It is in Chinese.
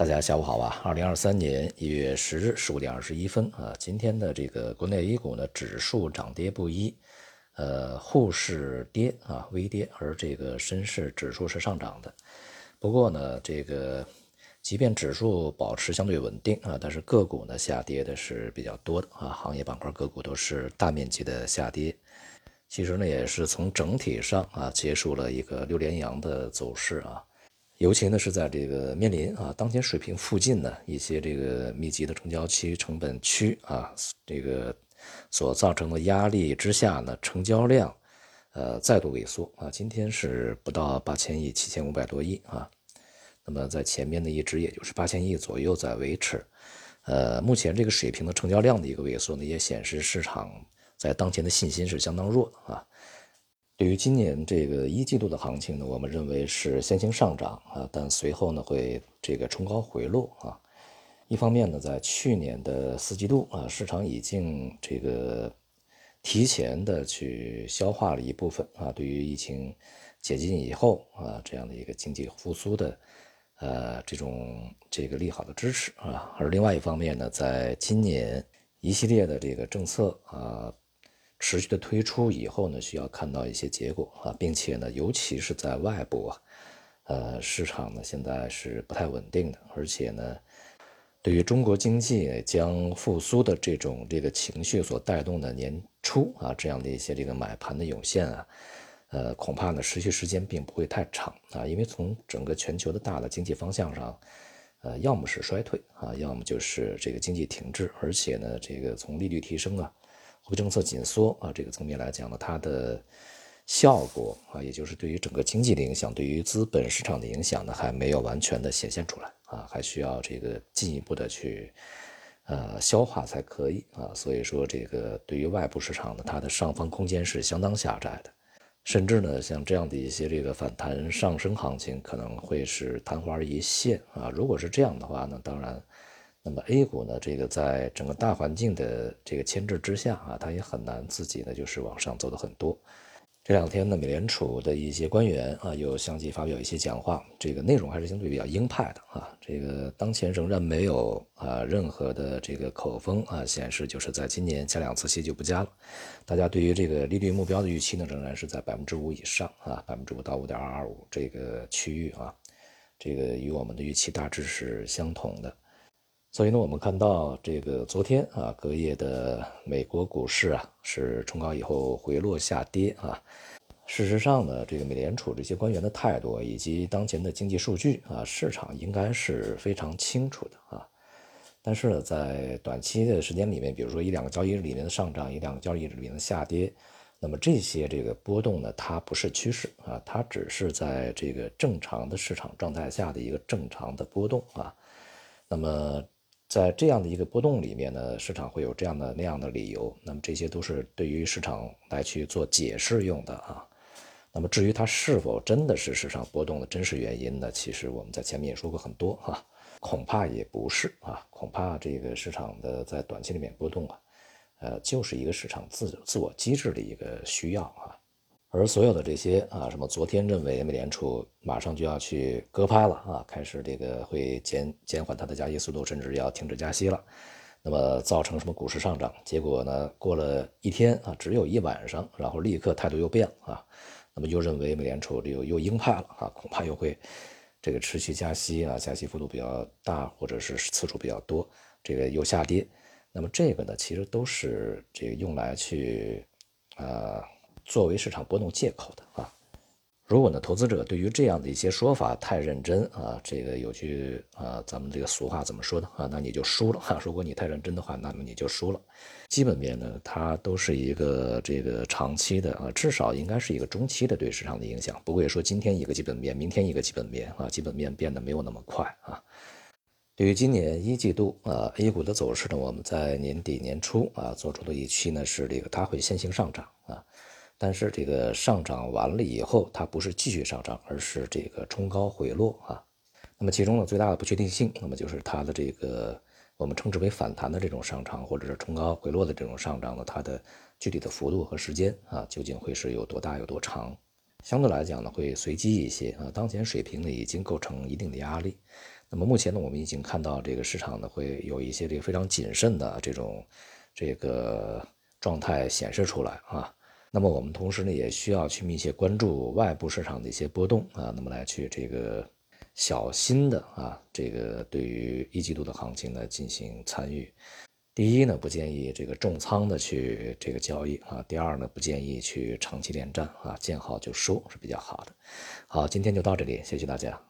大家下午好啊！二零二三年一月十日十五点二十一分啊，今天的这个国内 A 股呢，指数涨跌不一，呃，沪市跌啊，微跌，而这个深市指数是上涨的。不过呢，这个即便指数保持相对稳定啊，但是个股呢下跌的是比较多的啊，行业板块个股都是大面积的下跌。其实呢，也是从整体上啊，结束了一个六连阳的走势啊。尤其呢是在这个面临啊当前水平附近的一些这个密集的成交区、成本区啊，这个所造成的压力之下呢，成交量呃再度萎缩啊，今天是不到八千亿，七千五百多亿啊。那么在前面呢一直也就是八千亿左右在维持，呃，目前这个水平的成交量的一个萎缩呢，也显示市场在当前的信心是相当弱的啊。对于今年这个一季度的行情呢，我们认为是先行上涨啊，但随后呢会这个冲高回落啊。一方面呢，在去年的四季度啊，市场已经这个提前的去消化了一部分啊，对于疫情解禁以后啊这样的一个经济复苏的呃这种这个利好的支持啊。而另外一方面呢，在今年一系列的这个政策啊。持续的推出以后呢，需要看到一些结果啊，并且呢，尤其是在外部啊，呃，市场呢现在是不太稳定的，而且呢，对于中国经济将复苏的这种这个情绪所带动的年初啊这样的一些这个买盘的涌现啊，呃，恐怕呢持续时间并不会太长啊，因为从整个全球的大的经济方向上，呃，要么是衰退啊，要么就是这个经济停滞，而且呢，这个从利率提升啊。货币政策紧缩啊，这个层面来讲呢，它的效果啊，也就是对于整个经济的影响，对于资本市场的影响呢，还没有完全的显现出来啊，还需要这个进一步的去呃消化才可以啊。所以说，这个对于外部市场呢，它的上方空间是相当狭窄的，甚至呢，像这样的一些这个反弹上升行情，可能会是昙花一现啊。如果是这样的话呢，当然。那么 A 股呢，这个在整个大环境的这个牵制之下啊，它也很难自己呢就是往上走的很多。这两天呢，美联储的一些官员啊，又相继发表一些讲话，这个内容还是相对比较鹰派的啊。这个当前仍然没有啊任何的这个口风啊显示，就是在今年加两次息就不加了。大家对于这个利率目标的预期呢，仍然是在百分之五以上啊，百分之五到五点二二五这个区域啊，这个与我们的预期大致是相同的。所以呢，我们看到这个昨天啊，隔夜的美国股市啊是冲高以后回落下跌啊。事实上呢，这个美联储这些官员的态度以及当前的经济数据啊，市场应该是非常清楚的啊。但是呢，在短期的时间里面，比如说一两个交易日里面的上涨，一两个交易日里面的下跌，那么这些这个波动呢，它不是趋势啊，它只是在这个正常的市场状态下的一个正常的波动啊。那么。在这样的一个波动里面呢，市场会有这样的那样的理由，那么这些都是对于市场来去做解释用的啊。那么至于它是否真的是市场波动的真实原因呢？其实我们在前面也说过很多哈，恐怕也不是啊，恐怕这个市场的在短期里面波动啊，呃，就是一个市场自自我机制的一个需要啊。而所有的这些啊，什么昨天认为美联储马上就要去鸽拍了啊，开始这个会减减缓它的加息速度，甚至要停止加息了，那么造成什么股市上涨？结果呢，过了一天啊，只有一晚上，然后立刻态度又变了啊，那么又认为美联储又又鹰派了啊，恐怕又会这个持续加息啊，加息幅度比较大，或者是次数比较多，这个又下跌。那么这个呢，其实都是这个用来去啊。作为市场波动借口的啊，如果呢投资者对于这样的一些说法太认真啊，这个有句啊咱们这个俗话怎么说的啊？那你就输了哈。如果你太认真的话，那么你就输了。基本面呢，它都是一个这个长期的啊，至少应该是一个中期的对市场的影响，不会说今天一个基本面，明天一个基本面啊，基本面变得没有那么快啊。对于今年一季度啊 A 股的走势呢，我们在年底年初啊做出的预期呢是这个它会先行上涨。但是这个上涨完了以后，它不是继续上涨，而是这个冲高回落啊。那么其中呢，最大的不确定性，那么就是它的这个我们称之为反弹的这种上涨，或者是冲高回落的这种上涨呢，它的具体的幅度和时间啊，究竟会是有多大、有多长？相对来讲呢，会随机一些啊。当前水平呢，已经构成一定的压力。那么目前呢，我们已经看到这个市场呢会有一些这个非常谨慎的这种这个状态显示出来啊。那么我们同时呢也需要去密切关注外部市场的一些波动啊，那么来去这个小心的啊，这个对于一季度的行情呢进行参与。第一呢，不建议这个重仓的去这个交易啊。第二呢，不建议去长期连战啊，见好就收是比较好的。好，今天就到这里，谢谢大家。